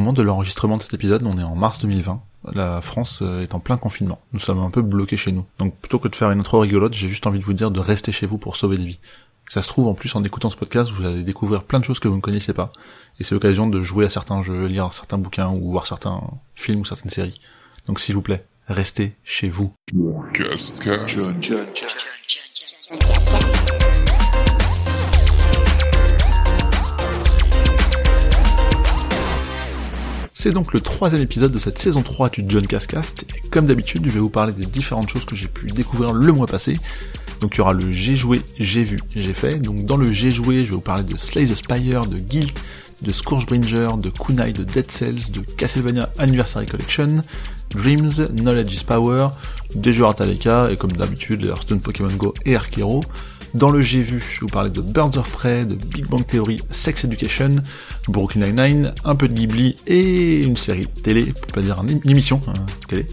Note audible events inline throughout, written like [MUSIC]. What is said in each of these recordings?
moment de l'enregistrement de cet épisode, on est en mars 2020. La France euh, est en plein confinement. Nous sommes un peu bloqués chez nous. Donc plutôt que de faire une intro rigolote, j'ai juste envie de vous dire de rester chez vous pour sauver des vies. Ça se trouve, en plus, en écoutant ce podcast, vous allez découvrir plein de choses que vous ne connaissez pas. Et c'est l'occasion de jouer à certains jeux, lire certains bouquins ou voir certains films ou certaines séries. Donc s'il vous plaît, restez chez vous. C'est donc le troisième épisode de cette saison 3 du John Cascast, et comme d'habitude, je vais vous parler des différentes choses que j'ai pu découvrir le mois passé. Donc il y aura le j'ai joué, j'ai vu, j'ai fait. Donc dans le j'ai joué, je vais vous parler de Slay the Spire, de Guild, de Scourgebringer, de Kunai, de Dead Cells, de Castlevania Anniversary Collection, Dreams, Knowledge is Power, des jeux Artaleka, et comme d'habitude, Hearthstone, Pokémon Go et Arkero. Dans le J'ai vu, je vous parlais de Birds of Prey, de Big Bang Theory, Sex Education, Brooklyn Nine-Nine, un peu de Ghibli et une série télé, pour pas dire une émission hein, télé.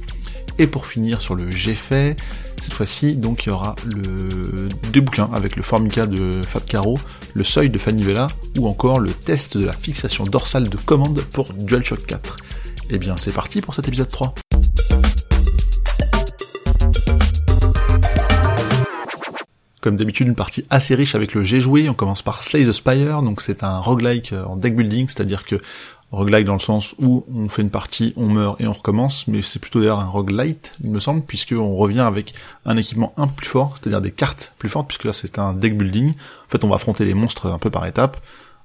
Et pour finir sur le J'ai fait, cette fois-ci, donc il y aura le deux bouquins avec le Formica de Fab Caro, le Seuil de Fanny Vella ou encore le test de la fixation dorsale de commande pour DualShock 4. Et eh bien c'est parti pour cet épisode 3. Comme d'habitude, une partie assez riche avec le j'ai joué. On commence par Slay the Spire, donc c'est un roguelike euh, en deck building, c'est-à-dire que roguelike dans le sens où on fait une partie, on meurt et on recommence, mais c'est plutôt d'ailleurs un roguelite, il me semble, puisque on revient avec un équipement un peu plus fort, c'est-à-dire des cartes plus fortes, puisque là c'est un deck building. En fait, on va affronter les monstres un peu par étapes,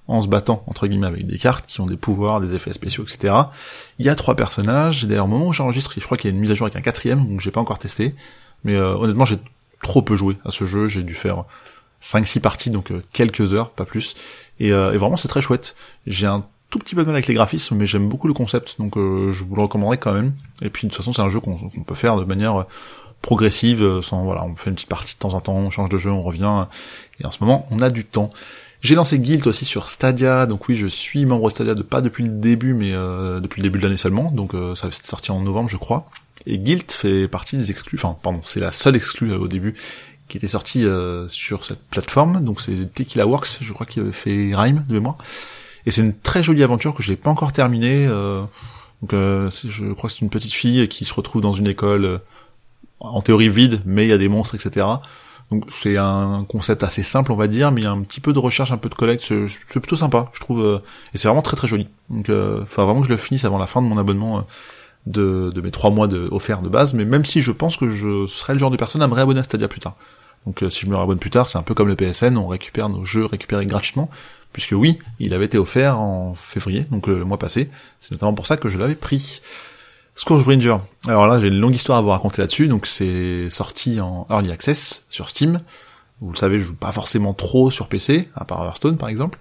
en se battant entre guillemets avec des cartes qui ont des pouvoirs, des effets spéciaux, etc. Il y a trois personnages. D'ailleurs, au moment où j'enregistre, je crois qu'il y a une mise à jour avec un quatrième, donc j'ai pas encore testé. Mais euh, honnêtement, j'ai trop peu joué à ce jeu, j'ai dû faire 5-6 parties, donc euh, quelques heures, pas plus. Et, euh, et vraiment c'est très chouette. J'ai un tout petit peu de mal avec les graphismes, mais j'aime beaucoup le concept, donc euh, je vous le recommanderais quand même. Et puis de toute façon c'est un jeu qu'on peut faire de manière progressive, sans voilà, on fait une petite partie de temps en temps, on change de jeu, on revient, et en ce moment on a du temps. J'ai lancé Guild aussi sur Stadia, donc oui je suis membre Stadia de pas depuis le début, mais depuis le début de l'année seulement, donc ça va sorti en novembre je crois. Et Guild fait partie des exclus, enfin pardon, c'est la seule exclue euh, au début qui était sortie euh, sur cette plateforme, donc c'est Tequila Works, je crois qu'il avait fait Rhyme de mémoire. Et c'est une très jolie aventure que je n'ai pas encore terminée. Euh, donc je crois que c'est une petite fille qui se retrouve dans une école en théorie vide, mais il y a des monstres, etc. Donc c'est un concept assez simple, on va dire, mais il y a un petit peu de recherche, un peu de collecte, c'est plutôt sympa, je trouve, et c'est vraiment très très joli. Donc, euh, faut vraiment que je le finisse avant la fin de mon abonnement de, de mes trois mois de, offerts de base, mais même si je pense que je serais le genre de personne à me réabonner à Stadia plus tard. Donc euh, si je me réabonne plus tard, c'est un peu comme le PSN, on récupère nos jeux récupérés gratuitement, puisque oui, il avait été offert en février, donc le, mois passé, c'est notamment pour ça que je l'avais pris. Scourgebringer. Alors là, j'ai une longue histoire à vous raconter là-dessus, donc c'est sorti en Early Access sur Steam. Vous le savez, je joue pas forcément trop sur PC, à part Hearthstone par exemple.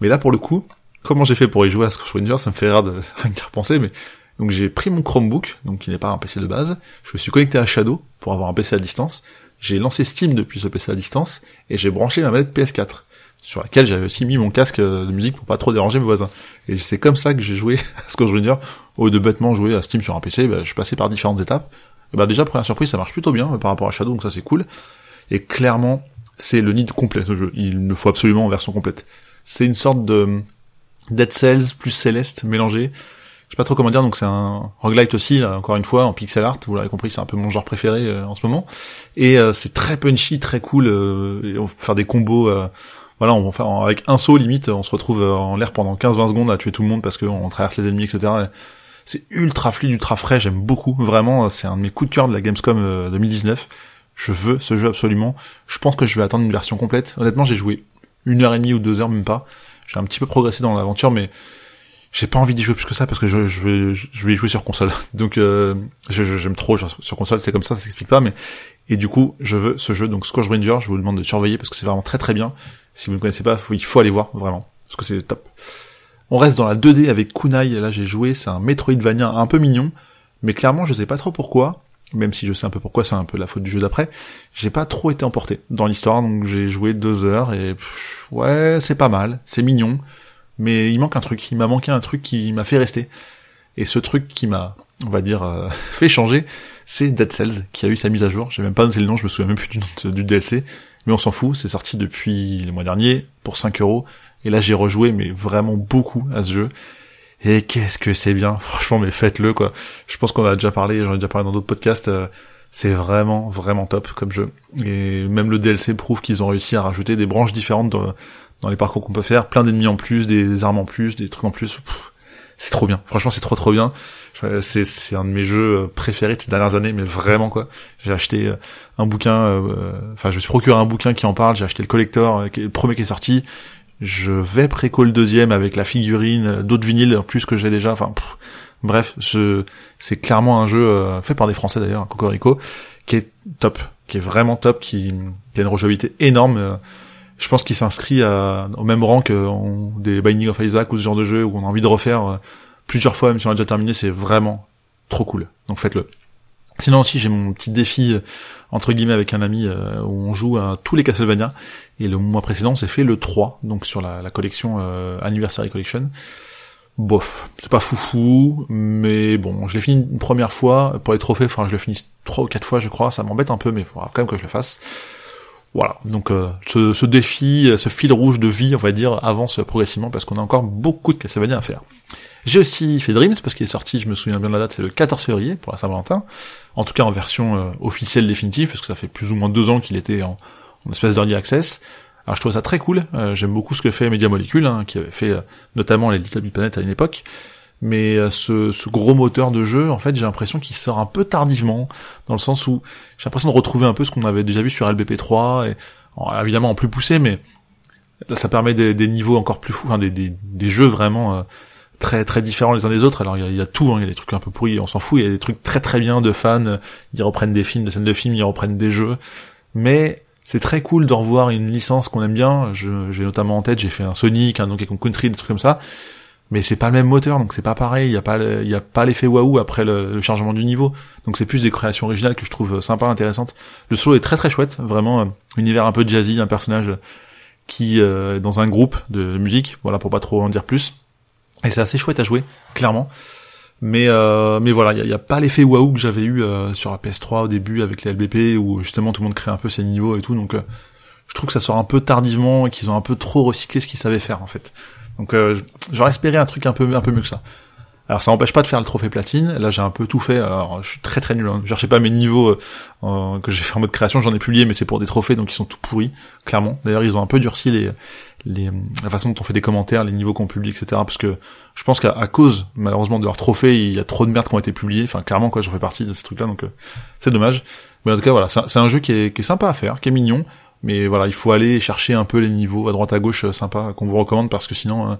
Mais là, pour le coup, comment j'ai fait pour y jouer à Scourgebringer, ça me fait rire de [LAUGHS] rien y repenser, mais donc j'ai pris mon Chromebook, donc qui n'est pas un PC de base, je me suis connecté à Shadow pour avoir un PC à distance, j'ai lancé Steam depuis ce PC à distance, et j'ai branché ma manette PS4, sur laquelle j'avais aussi mis mon casque de musique pour pas trop déranger mes voisins. Et c'est comme ça que j'ai joué [LAUGHS] à Scourge Junior, au lieu de bêtement jouer à Steam sur un PC, bah, je suis passé par différentes étapes. Et bah déjà, première surprise, ça marche plutôt bien par rapport à Shadow, donc ça c'est cool. Et clairement, c'est le nid complet ce jeu. Il me faut absolument en version complète. C'est une sorte de Dead Cells plus Céleste mélangé sais pas trop comment dire, donc c'est un roguelite aussi, encore une fois, en pixel art, vous l'avez compris, c'est un peu mon genre préféré euh, en ce moment. Et euh, c'est très punchy, très cool, euh, et on va faire des combos, voilà, on va faire avec un saut limite, on se retrouve en l'air pendant 15-20 secondes à tuer tout le monde parce qu'on traverse les ennemis, etc. C'est ultra fluide, ultra frais, j'aime beaucoup, vraiment, c'est un de mes coups de cœur de la Gamescom 2019. Je veux ce jeu absolument. Je pense que je vais attendre une version complète. Honnêtement, j'ai joué une heure et demie ou deux heures, même pas. J'ai un petit peu progressé dans l'aventure, mais j'ai pas envie d'y jouer plus que ça parce que je, je vais je vais y jouer sur console. [LAUGHS] Donc euh, j'aime trop sur console, c'est comme ça, ça s'explique pas mais et du coup, je veux ce jeu donc Scourge Ranger, je vous demande de surveiller parce que c'est vraiment très très bien. Si vous ne connaissez pas, il faut aller voir vraiment parce que c'est top. On reste dans la 2D avec Kunai, là j'ai joué, c'est un Metroidvania un peu mignon, mais clairement, je sais pas trop pourquoi, même si je sais un peu pourquoi, c'est un peu la faute du jeu d'après. J'ai pas trop été emporté dans l'histoire, donc j'ai joué deux heures et ouais, c'est pas mal, c'est mignon mais il manque un truc. Il m'a manqué un truc qui m'a fait rester. Et ce truc qui m'a, on va dire, euh, [LAUGHS] fait changer, c'est Dead Cells, qui a eu sa mise à jour. J'ai même pas noté le nom, je me souviens même plus du DLC. Mais on s'en fout, c'est sorti depuis le mois dernier, pour 5 euros. Et là, j'ai rejoué, mais vraiment beaucoup à ce jeu. Et qu'est-ce que c'est bien, [LAUGHS] franchement, mais faites-le quoi. Je pense qu'on a déjà parlé, j'en ai déjà parlé dans d'autres podcasts. Euh, c'est vraiment vraiment top comme jeu. Et même le DLC prouve qu'ils ont réussi à rajouter des branches différentes dans, dans les parcours qu'on peut faire, plein d'ennemis en plus, des armes en plus, des trucs en plus. C'est trop bien. Franchement, c'est trop trop bien. C'est c'est un de mes jeux préférés de ces dernières années, mais vraiment quoi. J'ai acheté euh, un bouquin, euh, enfin je me suis procuré un bouquin qui en parle. J'ai acheté le collector, le premier qui est sorti. Je vais préco le deuxième avec la figurine, euh, d'autres vinyles en plus que j'ai déjà. Enfin, bref, c'est clairement un jeu euh, fait par des Français d'ailleurs, Cocorico, qui est top, qui est vraiment top, qui, qui a une rejouabilité énorme. Euh, je pense qu'il s'inscrit au même rang que des Binding of Isaac ou ce genre de jeu où on a envie de refaire plusieurs fois, même si on a déjà terminé. C'est vraiment trop cool. Donc faites-le. Sinon aussi j'ai mon petit défi euh, entre guillemets avec un ami euh, où on joue à tous les Castlevania et le mois précédent c'est fait le 3 donc sur la, collection euh, Anniversary Collection. Bof, c'est pas foufou, mais bon, je l'ai fini une première fois pour les trophées, enfin je le finis trois ou quatre fois je crois, ça m'embête un peu mais il faudra quand même que je le fasse. Voilà, donc ce, ce, défi, ce fil rouge de vie, on va dire, avance progressivement parce qu'on a encore beaucoup de Castlevania à faire. J'ai aussi fait Dreams parce qu'il est sorti, je me souviens bien de la date, c'est le 14 février pour la Saint-Valentin. En tout cas en version euh, officielle définitive parce que ça fait plus ou moins deux ans qu'il était en, en espèce d'early access. Alors je trouve ça très cool. Euh, j'aime beaucoup ce que fait Media Molecule, hein, qui avait fait euh, notamment les Little Big Planet à une époque. Mais ce, ce, gros moteur de jeu, en fait, j'ai l'impression qu'il sort un peu tardivement, dans le sens où j'ai l'impression de retrouver un peu ce qu'on avait déjà vu sur LBP3, et évidemment en plus poussé, mais ça permet des, des niveaux encore plus fous, enfin des, des, des jeux vraiment très très différents les uns des autres. Alors il y a, tout, hein. il y a des trucs un peu pourris, on s'en fout. Il y a des trucs très très bien de fans. Ils reprennent des films, des scènes de films, ils reprennent des jeux. Mais c'est très cool de revoir une licence qu'on aime bien. J'ai notamment en tête, j'ai fait un Sonic, un Donkey Kong Country, des trucs comme ça. Mais c'est pas le même moteur, donc c'est pas pareil. Il y a pas, il y a pas l'effet waouh après le, chargement du niveau. Donc c'est plus des créations originales que je trouve sympa, intéressantes. Le solo est très très chouette, vraiment euh, univers un peu jazzy, un personnage qui euh, est dans un groupe de musique. Voilà pour pas trop en dire plus et c'est assez chouette à jouer, clairement. Mais euh, mais voilà, il y a, pas l'effet waouh que j'avais eu euh, sur la PS3 au début avec les LBP où justement tout le monde crée un peu ses niveaux et tout. Donc euh, je trouve que ça sort un peu tardivement et qu'ils ont un peu trop recyclé ce qu'ils savaient faire en fait. Donc j'aurais espéré un truc un peu un peu mieux que ça. Alors ça n'empêche pas de faire le trophée platine. Là j'ai un peu tout fait. Alors je suis très très nul. Hein. Je cherchais pas mes niveaux euh, que j'ai fait en mode création. J'en ai publié, mais c'est pour des trophées, donc ils sont tout pourris, clairement. D'ailleurs ils ont un peu durci les, les la façon dont on fait des commentaires, les niveaux qu'on publie, etc. Parce que je pense qu'à cause malheureusement de leurs trophées, il y a trop de merde qui ont été publiées. Enfin clairement quoi, j'en fais partie de ces trucs-là, donc euh, c'est dommage. Mais en tout cas voilà, c'est un, jeu qui est, qui est sympa à faire, qui est mignon. Mais voilà, il faut aller chercher un peu les niveaux à droite à gauche euh, sympa qu'on vous recommande parce que sinon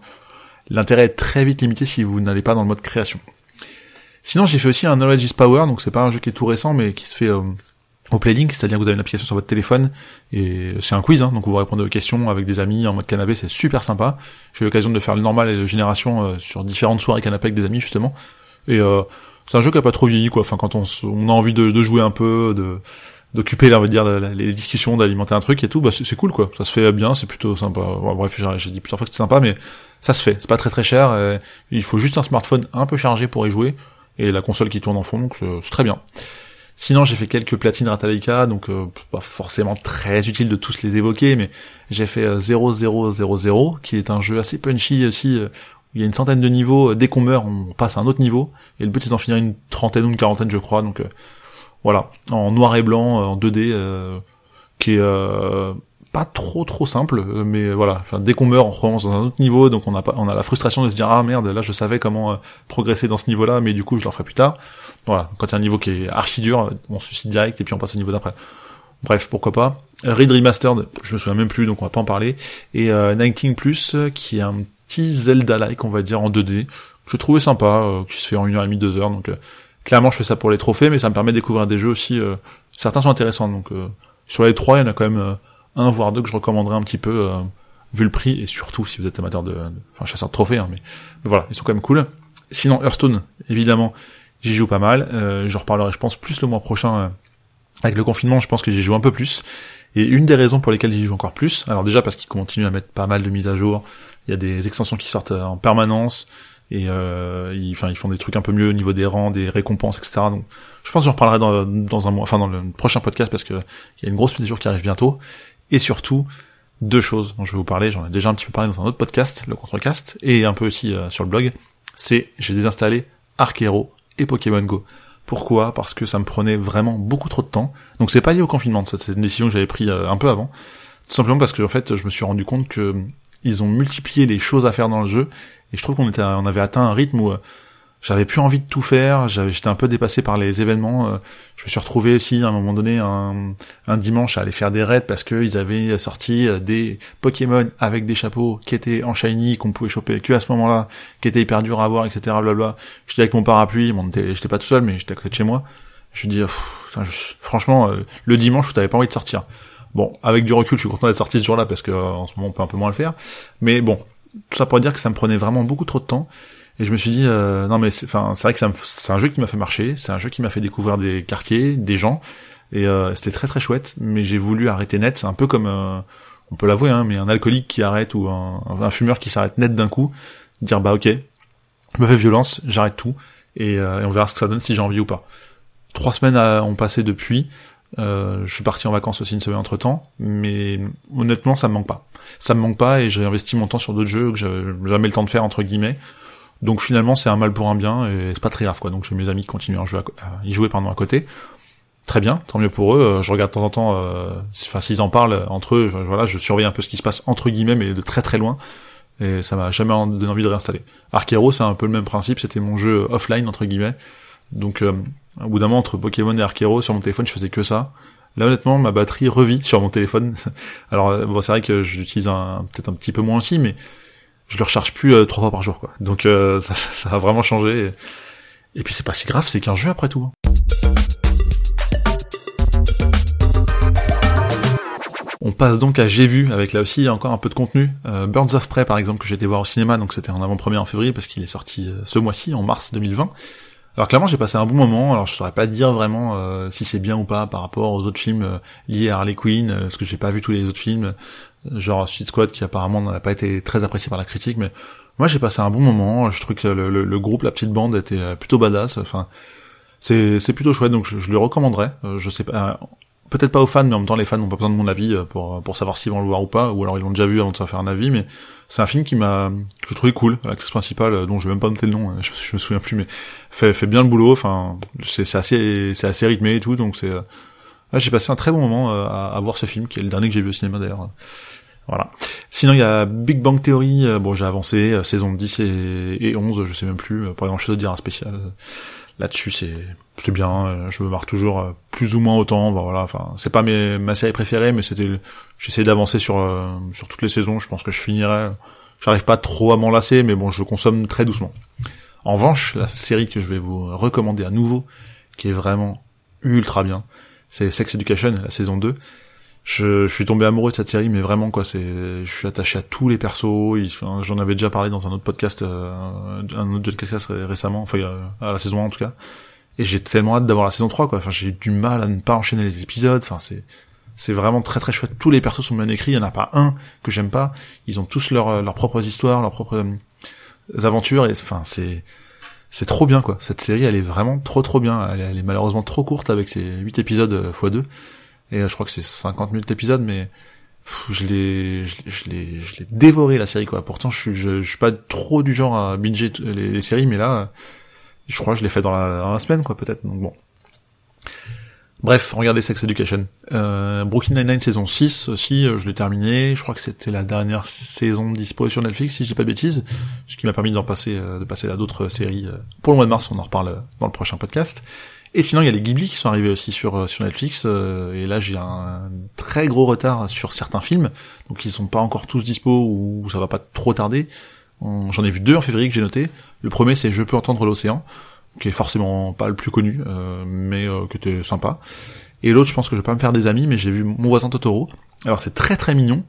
l'intérêt est très vite limité si vous n'allez pas dans le mode création. Sinon, j'ai fait aussi un Knowledge is Power, donc c'est pas un jeu qui est tout récent, mais qui se fait euh, au Playlink, c'est-à-dire que vous avez une application sur votre téléphone, et c'est un quiz, hein, donc vous répondez aux questions avec des amis en mode canapé, c'est super sympa. J'ai eu l'occasion de faire le normal et le génération euh, sur différentes soirées canapé avec des amis, justement. Et euh, c'est un jeu qui a pas trop vieilli, quoi. Enfin, quand on, a envie de, jouer un peu, de d'occuper, on va dire, les discussions, d'alimenter un truc et tout, bah c'est cool, quoi. Ça se fait bien, c'est plutôt sympa. bref, j'ai dit plusieurs fois que c'était sympa, mais ça se fait, c'est pas très très cher, il faut juste un smartphone un peu chargé pour y jouer, et la console qui tourne en fond, donc c'est très bien. Sinon, j'ai fait quelques platines Ratalaika, donc euh, pas forcément très utile de tous les évoquer, mais j'ai fait 0000, euh, qui est un jeu assez punchy aussi, euh, où il y a une centaine de niveaux, dès qu'on meurt, on passe à un autre niveau, et le but c'est d'en finir une trentaine ou une quarantaine, je crois, donc voilà, en noir et blanc, en 2D, qui est pas trop trop simple, euh, mais voilà. Enfin, dès qu'on meurt, on recommence dans un autre niveau, donc on a pas, on a la frustration de se dire ah merde, là je savais comment euh, progresser dans ce niveau-là, mais du coup je le ferai plus tard. Voilà. Quand il y a un niveau qui est archi dur, on se suicide direct et puis on passe au niveau d'après. Bref, pourquoi pas. Read Remastered, je me souviens même plus, donc on va pas en parler. Et euh, Nighting Plus, qui est un petit Zelda-like, on va dire, en 2D. Je trouvais sympa, euh, qui se fait en une heure et demie, deux heures. Donc clairement, je fais ça pour les trophées, mais ça me permet de découvrir des jeux aussi. certains sont intéressants, donc sur les trois, il y en a quand même un voire deux que je recommanderais un petit peu euh, vu le prix et surtout si vous êtes amateur de, enfin chasseur de trophées, hein, mais, voilà, ils sont quand même cool. Sinon Hearthstone, évidemment, j'y joue pas mal. Euh, je reparlerai, je pense, plus le mois prochain euh, avec le confinement. Je pense que j'y joue un peu plus. Et une des raisons pour lesquelles j'y joue encore plus, alors déjà parce qu'ils continuent à mettre pas mal de mises à jour. Il y a des extensions qui sortent en permanence et euh, ils, ils font des trucs un peu mieux au niveau des rangs, des récompenses, etc. Donc je pense que j'en reparlerai dans, un mois, enfin dans le prochain podcast parce que il y a une grosse mise qui arrive bientôt et surtout deux choses dont je vais vous parler. J'en ai déjà un petit peu parlé dans un autre podcast, le Contrecast, et un peu aussi euh, sur le blog. c'est j'ai désinstallé Arc Hero et Pokémon Go. Pourquoi? Parce que ça me prenait vraiment beaucoup trop de temps. Donc c'est pas lié au confinement, c'est une décision que j'avais prise un peu avant. Tout simplement parce que en fait, je me suis rendu compte que ils ont multiplié les choses à faire dans le jeu et je trouve qu'on était, on avait atteint un rythme où j'avais plus envie de tout faire, j'étais un peu dépassé par les événements. Euh, je me suis retrouvé aussi à un moment donné un, un dimanche à aller faire des raids parce qu'ils avaient sorti euh, des Pokémon avec des chapeaux qui étaient en shiny, qu'on pouvait choper que à ce moment-là, qui étaient hyper durs à avoir, etc. Blablabla. J'étais avec mon parapluie, bon, j'étais pas tout seul, mais j'étais à côté de chez moi. Je me dis, franchement, euh, le dimanche, t'avais pas envie de sortir. Bon, avec du recul, je suis content d'être sorti ce jour-là parce que en ce moment, on peut un peu moins le faire. Mais bon, tout ça pour dire que ça me prenait vraiment beaucoup trop de temps. Et je me suis dit, euh, non mais c'est, vrai que c'est un jeu qui m'a fait marcher, c'est un jeu qui m'a fait découvrir des quartiers, des gens, et euh, c'était très très chouette. Mais j'ai voulu arrêter net. C'est un peu comme, euh, on peut l'avouer, hein, mais un alcoolique qui arrête ou un, un fumeur qui s'arrête net d'un coup, dire bah ok, je me fais violence, j'arrête tout, et, et, on verra ce que ça donne si j'ai envie ou pas. Trois semaines ont passé depuis. Euh, je suis parti en vacances aussi une semaine entre temps, mais honnêtement ça me manque pas. Ça me manque pas et j'ai investi mon temps sur d'autres jeux que j'avais jamais le temps de faire entre guillemets. Donc finalement, c'est un mal pour un bien et c'est pas très grave quoi. Donc j'ai mes amis qui continuent à, jouer à, y jouer pardon à côté. Très bien, tant mieux pour eux. Euh, je regarde de temps en temps, euh, enfin s'ils en parlent entre eux, voilà, je surveille un peu ce qui se passe entre guillemets, mais de très très loin. Et ça m'a jamais donné envie de réinstaller. Archero, c'est un peu le même principe. C'était mon jeu offline entre guillemets. Donc euh, au bout d'un moment entre Pokémon et Archero sur mon téléphone, je faisais que ça. Là honnêtement, ma batterie revit sur mon téléphone. [LAUGHS] Alors bon, c'est vrai que j'utilise un, peut-être un petit peu moins aussi, mais je le recharge plus euh, trois fois par jour quoi. Donc euh, [LAUGHS] ça, ça, a vraiment changé. Et, puis c'est pas si grave, c'est qu'un jeu après tout. Hein. On passe donc à J'ai vu avec là aussi encore un peu de contenu. Euh, Birds of Prey par exemple que j'ai été voir au cinéma, donc c'était en avant-première en février parce qu'il est sorti euh, ce mois-ci en mars 2020. Alors clairement j'ai passé un bon moment, alors je saurais pas dire vraiment si c'est bien ou pas par rapport aux autres films liés à Harley Quinn, parce que j'ai pas vu tous les autres films genre Suicide Squad qui apparemment n'a pas été très apprécié par la critique, mais moi j'ai passé un bon moment. Je trouve que le, le, groupe, la petite bande était euh, plutôt badass. Enfin, c'est c'est plutôt chouette, donc je, je le recommanderais. Euh, je sais pas, euh, peut-être pas aux fans, mais en même temps les fans n'ont pas besoin de mon avis pour pour savoir s'ils vont le voir ou pas, ou alors ils l'ont déjà vu avant de se faire un avis. Mais c'est un film qui m'a que je trouvais cool. L'actrice principale, dont je vais même pas noter le nom, je, je me souviens plus, mais fait fait bien le boulot. Enfin, c'est assez c'est assez rythmé et tout, donc c'est j'ai passé un très bon moment à, à, voir ce film, qui est le dernier que j'ai vu au cinéma d'ailleurs. Voilà. Sinon, il y a Big Bang Theory. Euh, bon, j'ai avancé, euh, saison 10 et, 11, je sais même plus. Euh, pas grand chose à dire un spécial là-dessus. C'est bien. Je me marre toujours plus ou moins autant. Voilà. Enfin, c'est pas ma série préférée, mais c'était. J'essaie d'avancer sur sur toutes les saisons. Je pense que je finirai. J'arrive pas trop à m'en lasser, mais bon, je consomme très doucement. En revanche, la série que je vais vous recommander à nouveau, qui est vraiment ultra bien, c'est Sex Education, la saison 2 je, je, suis tombé amoureux de cette série, mais vraiment quoi, c'est, je suis attaché à tous les persos. J'en avais déjà parlé dans un autre podcast, euh, un autre podcast récemment, enfin à la saison 1 en tout cas. Et j'ai tellement hâte d'avoir la saison 3 quoi. Enfin, j'ai du mal à ne pas enchaîner les épisodes. Enfin, c'est c'est vraiment très très chouette. Tous les persos sont bien écrits. Il y en a pas un que j'aime pas. Ils ont tous leurs leurs propres histoires, leurs propres euh, aventures. Et enfin, c'est c'est trop bien quoi. Cette série, elle est vraiment trop trop bien. Elle, elle est malheureusement trop courte avec ses 8 épisodes euh, x2. Et euh, je crois que c'est 50 minutes d'épisode, mais je l'ai, je l'ai, je l'ai dévoré la série quoi. Pourtant, je suis, je, suis pas trop du genre à binger les, séries, mais là, je crois que je l'ai fait dans la, dans la semaine quoi, peut-être. Donc bon. Bref, regardez Sex Education. Euh, Brooklyn Nine-Nine saison 6 aussi, euh, je l'ai terminé. Je crois que c'était la dernière saison dispo sur Netflix, si je dis pas de bêtises. Ce qui m'a permis d'en passer, euh, de passer à d'autres séries. Pour le mois de mars, on en reparle dans le prochain podcast. Et sinon, il y a les Ghibli qui sont arrivés aussi sur euh, sur Netflix. Euh, et là, j'ai un très gros retard sur certains films, donc ils sont pas encore tous dispo ou ça va pas trop tarder. J'en ai vu deux en février que j'ai noté. Le premier, c'est Je peux entendre l'océan, qui est forcément pas le plus connu, euh, mais qui était sympa. Et l'autre, je pense que je vais pas me faire des amis, mais j'ai vu Mon voisin Totoro. Alors c'est très très mignon,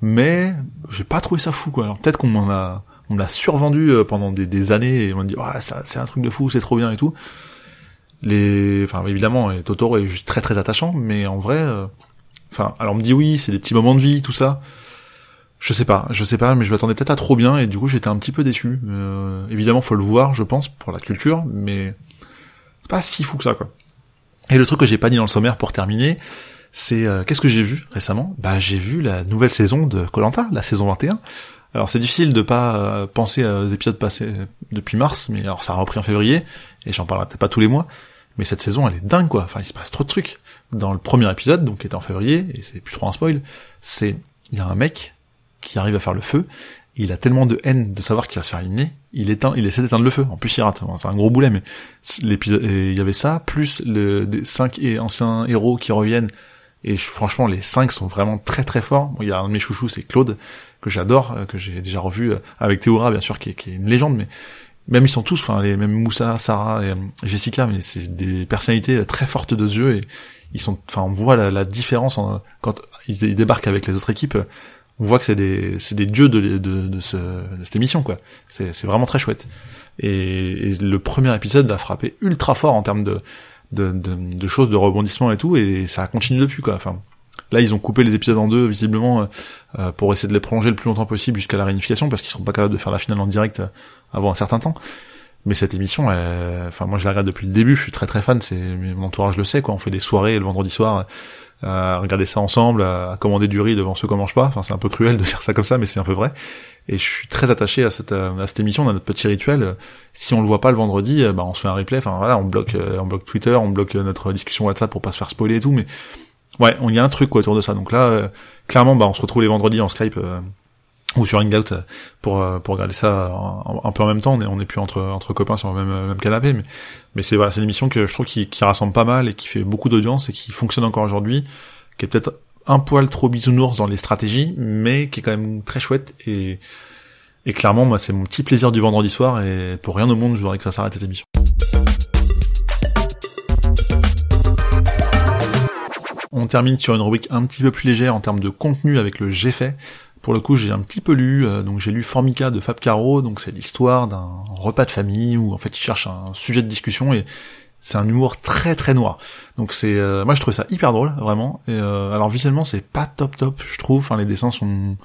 mais j'ai pas trouvé ça fou quoi. Alors peut-être qu'on m'en a on l'a survendu pendant des, années et on m'a dit c'est un truc de fou, c'est trop bien et tout les enfin évidemment Totoro est très très attachant mais en vrai euh, enfin alors on me dit oui c'est des petits moments de vie tout ça. Je sais pas je sais pas mais je m'attendais peut-être à trop bien et du coup j'étais un petit peu déçu. Euh, évidemment faut le voir je pense pour la culture mais c'est pas si fou que ça quoi. Et le truc que j'ai pas dit dans le sommaire pour terminer c'est euh, qu'est-ce que j'ai vu récemment? Bah j'ai vu la nouvelle saison de Colanta la saison 21 Alors c'est difficile de pas penser aux épisodes passés depuis mars, mais alors ça a repris en février, et j'en parlerai peut-être pas tous les mois, mais cette saison elle est dingue quoi, enfin il se passe trop de trucs. Dans le premier épisode, donc qui était en février, et c'est plus trop un spoil, c'est, il y a un mec qui arrive à faire le feu, il a tellement de haine de savoir qu'il va se faire éliminer, il éteint, il essaie d'éteindre le feu. En plus, il rate. C'est un gros boulet, mais l'épisode, il y avait ça, plus le, des cinq anciens héros qui reviennent. Et franchement, les cinq sont vraiment très très forts. il y a un de mes chouchous, c'est Claude, que j'adore, euh, que j'ai déjà revu euh, avec Théora, bien sûr, qui est, une légende, mais même ils sont tous, enfin, les mêmes Moussa, Sarah et euh, Jessica, mais c'est des personnalités très fortes de ce et ils sont, enfin, on voit la, différence quand ils débarquent avec les autres équipes on voit que c'est des c'est des dieux de de, de, ce, de cette émission quoi. C'est c'est vraiment très chouette. Et, le premier épisode a frappé ultra fort en termes de de, de, de choses de rebondissement et tout et ça continue depuis quoi. Enfin là ils ont coupé les épisodes en deux visiblement euh, euh, pour essayer de les prolonger le plus longtemps possible jusqu'à la réunification parce qu'ils sont pas capables de faire la finale en direct euh, avant un certain temps. Mais cette émission, enfin moi je la regarde depuis le début, je suis très très fan, c'est mon entourage le sait quoi. On fait des soirées le vendredi soir à regarder ça ensemble, à commander du riz devant ceux qu'on mange pas. Enfin, c'est un peu cruel [LAUGHS] de dire ça comme ça, mais c'est un peu vrai. Et je suis très attaché à cette, à cette émission, à notre petit rituel. Si on le voit pas le vendredi, bah, on se fait un replay. Enfin, voilà, on bloque, euh, on bloque Twitter, on bloque notre discussion WhatsApp pour pas se faire spoiler et tout. Mais ouais, on y a un truc quoi autour de ça. Donc là, euh, clairement, bah, on se retrouve les vendredis en Skype. Euh, ou sur Hangout pour pour regarder ça un, peu en même temps on est on est plus entre entre copains sur le même même canapé mais mais c'est voilà c'est une émission que je trouve qui, qui rassemble pas mal et qui fait beaucoup d'audience et qui fonctionne encore aujourd'hui qui est peut-être un poil trop bisounours dans les stratégies mais qui est quand même très chouette et et clairement moi c'est mon petit plaisir du vendredi soir et pour rien au monde je voudrais que ça s'arrête cette émission On termine sur une rubrique un petit peu plus légère en termes de contenu avec le J'ai fait. Pour le coup, j'ai un petit peu lu, euh, donc j'ai lu Formica de Fab Caro, donc c'est l'histoire d'un repas de famille où en fait il cherche un sujet de discussion et c'est un humour très très noir. Donc c'est, euh, moi je trouve ça hyper drôle vraiment. Et euh, alors visuellement c'est pas top top, je trouve. Enfin les dessins sont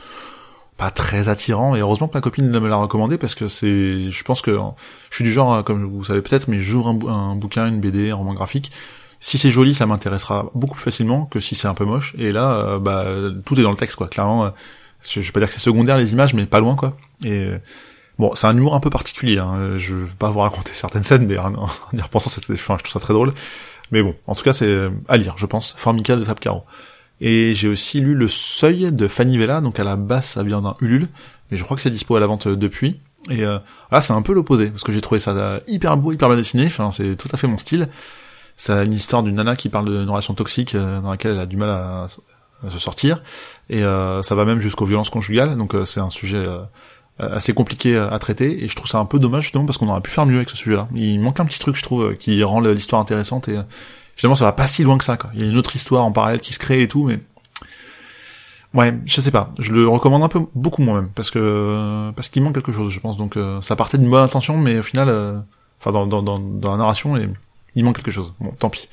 pas très attirants et heureusement que ma copine me l'a recommandé parce que c'est, je pense que je suis du genre, comme vous savez peut-être, mais j'ouvre un bouquin, une BD, un roman graphique. Si c'est joli, ça m'intéressera beaucoup plus facilement que si c'est un peu moche. Et là, bah tout est dans le texte quoi. Clairement je, vais pas dire que c'est secondaire les images, mais pas loin quoi. Et bon, c'est un humour un peu particulier. Hein. Je vais pas vous raconter certaines scènes, mais en, y repensant, enfin, je trouve ça très drôle. Mais bon, en tout cas, c'est à lire, je pense. Formica de Fab Caro. Et j'ai aussi lu Le Seuil de Fanny Vella, donc à la base ça vient d'un Ulule, mais je crois que c'est dispo à la vente depuis. Et euh, là c'est un peu l'opposé, parce que j'ai trouvé ça hyper beau, hyper bien dessiné, enfin c'est tout à fait mon style. C'est une histoire d'une nana qui parle d'une relation toxique euh, dans laquelle elle a du mal à, se sortir, et euh, ça va même jusqu'aux violences conjugales, donc euh, c'est un sujet euh, assez compliqué à, traiter, et je trouve ça un peu dommage justement parce qu'on aurait pu faire mieux avec ce sujet-là. Il manque un petit truc, je trouve, qui rend l'histoire intéressante, et finalement ça va pas si loin que ça, quoi. Il y a une autre histoire en parallèle qui se crée et tout, mais... Ouais, je sais pas. Je le recommande un peu beaucoup moi-même parce que parce qu'il manque quelque chose, je pense. Donc ça partait d'une bonne intention, mais au final, enfin dans, dans, dans, dans la narration, et il manque quelque chose. Bon, tant pis.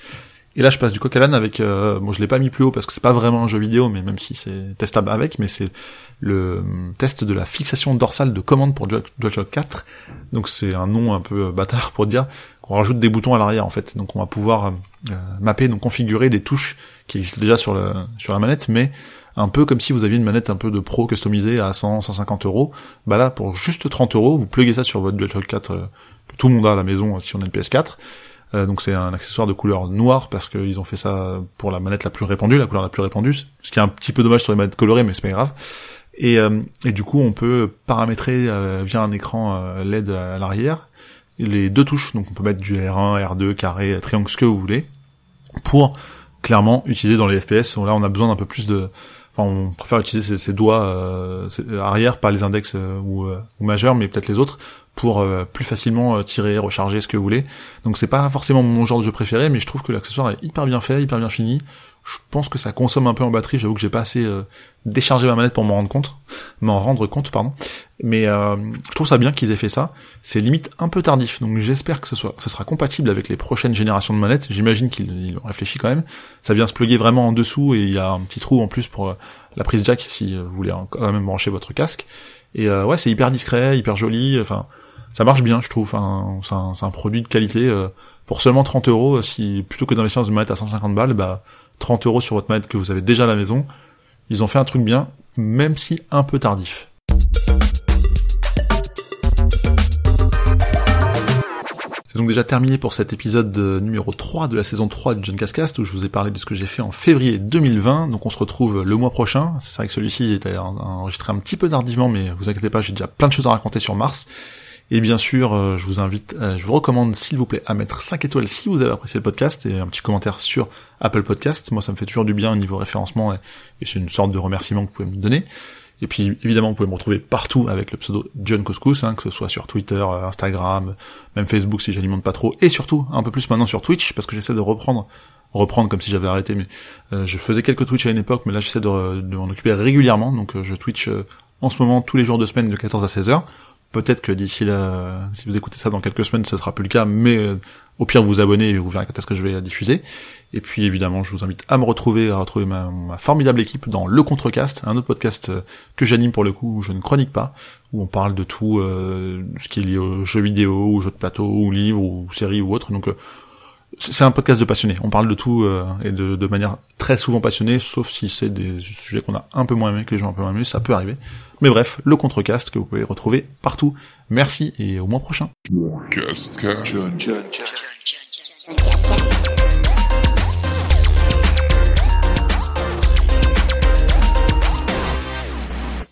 Et là, je passe du coq à l'âne avec, euh, bon, je l'ai pas mis plus haut parce que c'est pas vraiment un jeu vidéo, mais même si c'est testable avec, mais c'est le test de la fixation dorsale de commande pour DualShock 4. Donc c'est un nom un peu euh, bâtard pour dire qu'on rajoute des boutons à l'arrière en fait. Donc on va pouvoir euh, mapper, donc configurer des touches qui existent déjà sur le sur la manette, mais un peu comme si vous aviez une manette un peu de pro customisée à 100, 150 euros. Bah là, pour juste 30 euros, vous pluguez ça sur votre DualShock 4 que tout le monde a à la maison si on a une PS4 euh, donc c'est un accessoire de couleur noire parce qu'ils ont fait ça pour la manette la plus répandue, la couleur la plus répandue, ce qui est un petit peu dommage sur les manettes colorées, mais c'est pas grave. Et, euh, et, du coup, on peut paramétrer euh, via un écran LED à l'arrière les deux touches. Donc on peut mettre du R1, R2, carré, triangle, ce que vous voulez, pour clairement utiliser dans les FPS. Là, on a besoin d'un peu plus de... Enfin, on préfère utiliser ses, doigts arrière, pas les index ou, ou majeurs, mais peut-être les autres, pour euh, plus facilement euh, tirer, recharger ce que vous voulez. Donc c'est pas forcément mon genre de jeu préféré, mais je trouve que l'accessoire est hyper bien fait, hyper bien fini. Je pense que ça consomme un peu en batterie, j'avoue que j'ai pas assez euh, déchargé ma manette pour m'en rendre compte, m'en rendre compte, pardon. Mais je trouve ça bien qu'ils aient fait ça. C'est limite un peu tardif, donc j'espère que ce sera compatible avec les prochaines générations de manettes. J'imagine qu'ils ont réfléchi quand même. Ça vient se plugger vraiment en dessous et il y a un petit trou en plus pour la prise jack si vous voulez quand même brancher votre casque. Et ouais, c'est hyper discret, hyper joli. Enfin, ça marche bien, je trouve. Hein. C'est un, produit de qualité. Euh, pour seulement 30 euros, euh, si, plutôt que d'investir dans une manette à 150 balles, bah, 30 euros sur votre manette que vous avez déjà à la maison, ils ont fait un truc bien, même si un peu tardif. C'est donc déjà terminé pour cet épisode numéro 3 de la saison 3 du John Cascast où je vous ai parlé de ce que j'ai fait en février 2020. Donc on se retrouve le mois prochain. C'est vrai que celui-ci est enregistré un petit peu tardivement mais vous inquiétez pas, j'ai déjà plein de choses à raconter sur Mars. Et bien sûr, euh, je vous invite, euh, je vous recommande s'il vous plaît à mettre 5 étoiles si vous avez apprécié le podcast et un petit commentaire sur Apple Podcast. Moi, ça me fait toujours du bien au niveau référencement et, c'est une sorte de remerciement que vous pouvez me donner. Et puis évidemment, vous pouvez me retrouver partout avec le pseudo John Couscous, hein, que ce soit sur Twitter, euh, Instagram, même Facebook si j'alimente pas trop, et surtout un peu plus maintenant sur Twitch parce que j'essaie de reprendre reprendre comme si j'avais arrêté, mais je faisais quelques Twitch à une époque, mais là j'essaie de, de m'en occuper régulièrement, donc je Twitch en ce moment tous les jours de semaine de 14 à 16 heures. Peut-être que d'ici là, si vous écoutez ça dans quelques semaines, ce sera plus le cas, mais euh, au pire vous abonnez et vous verrez quand est-ce que je vais diffuser. Et puis évidemment, je vous invite à me retrouver, à retrouver ma, formidable équipe dans Le Contrecast, un autre podcast euh, que j'anime pour le coup, où je ne chronique pas, où on parle de tout euh, ce qui est lié aux jeux vidéo, aux jeux de plateau, ou livres, ou séries ou autres. Donc c'est un podcast de passionnés. On parle de tout et de, de, manière très souvent passionnée, sauf si c'est des sujets qu'on a un peu moins aimés, que les gens ont un peu moins aimés, ça peut arriver. Mais bref, le contrecast que vous pouvez retrouver partout. Merci et au mois prochain.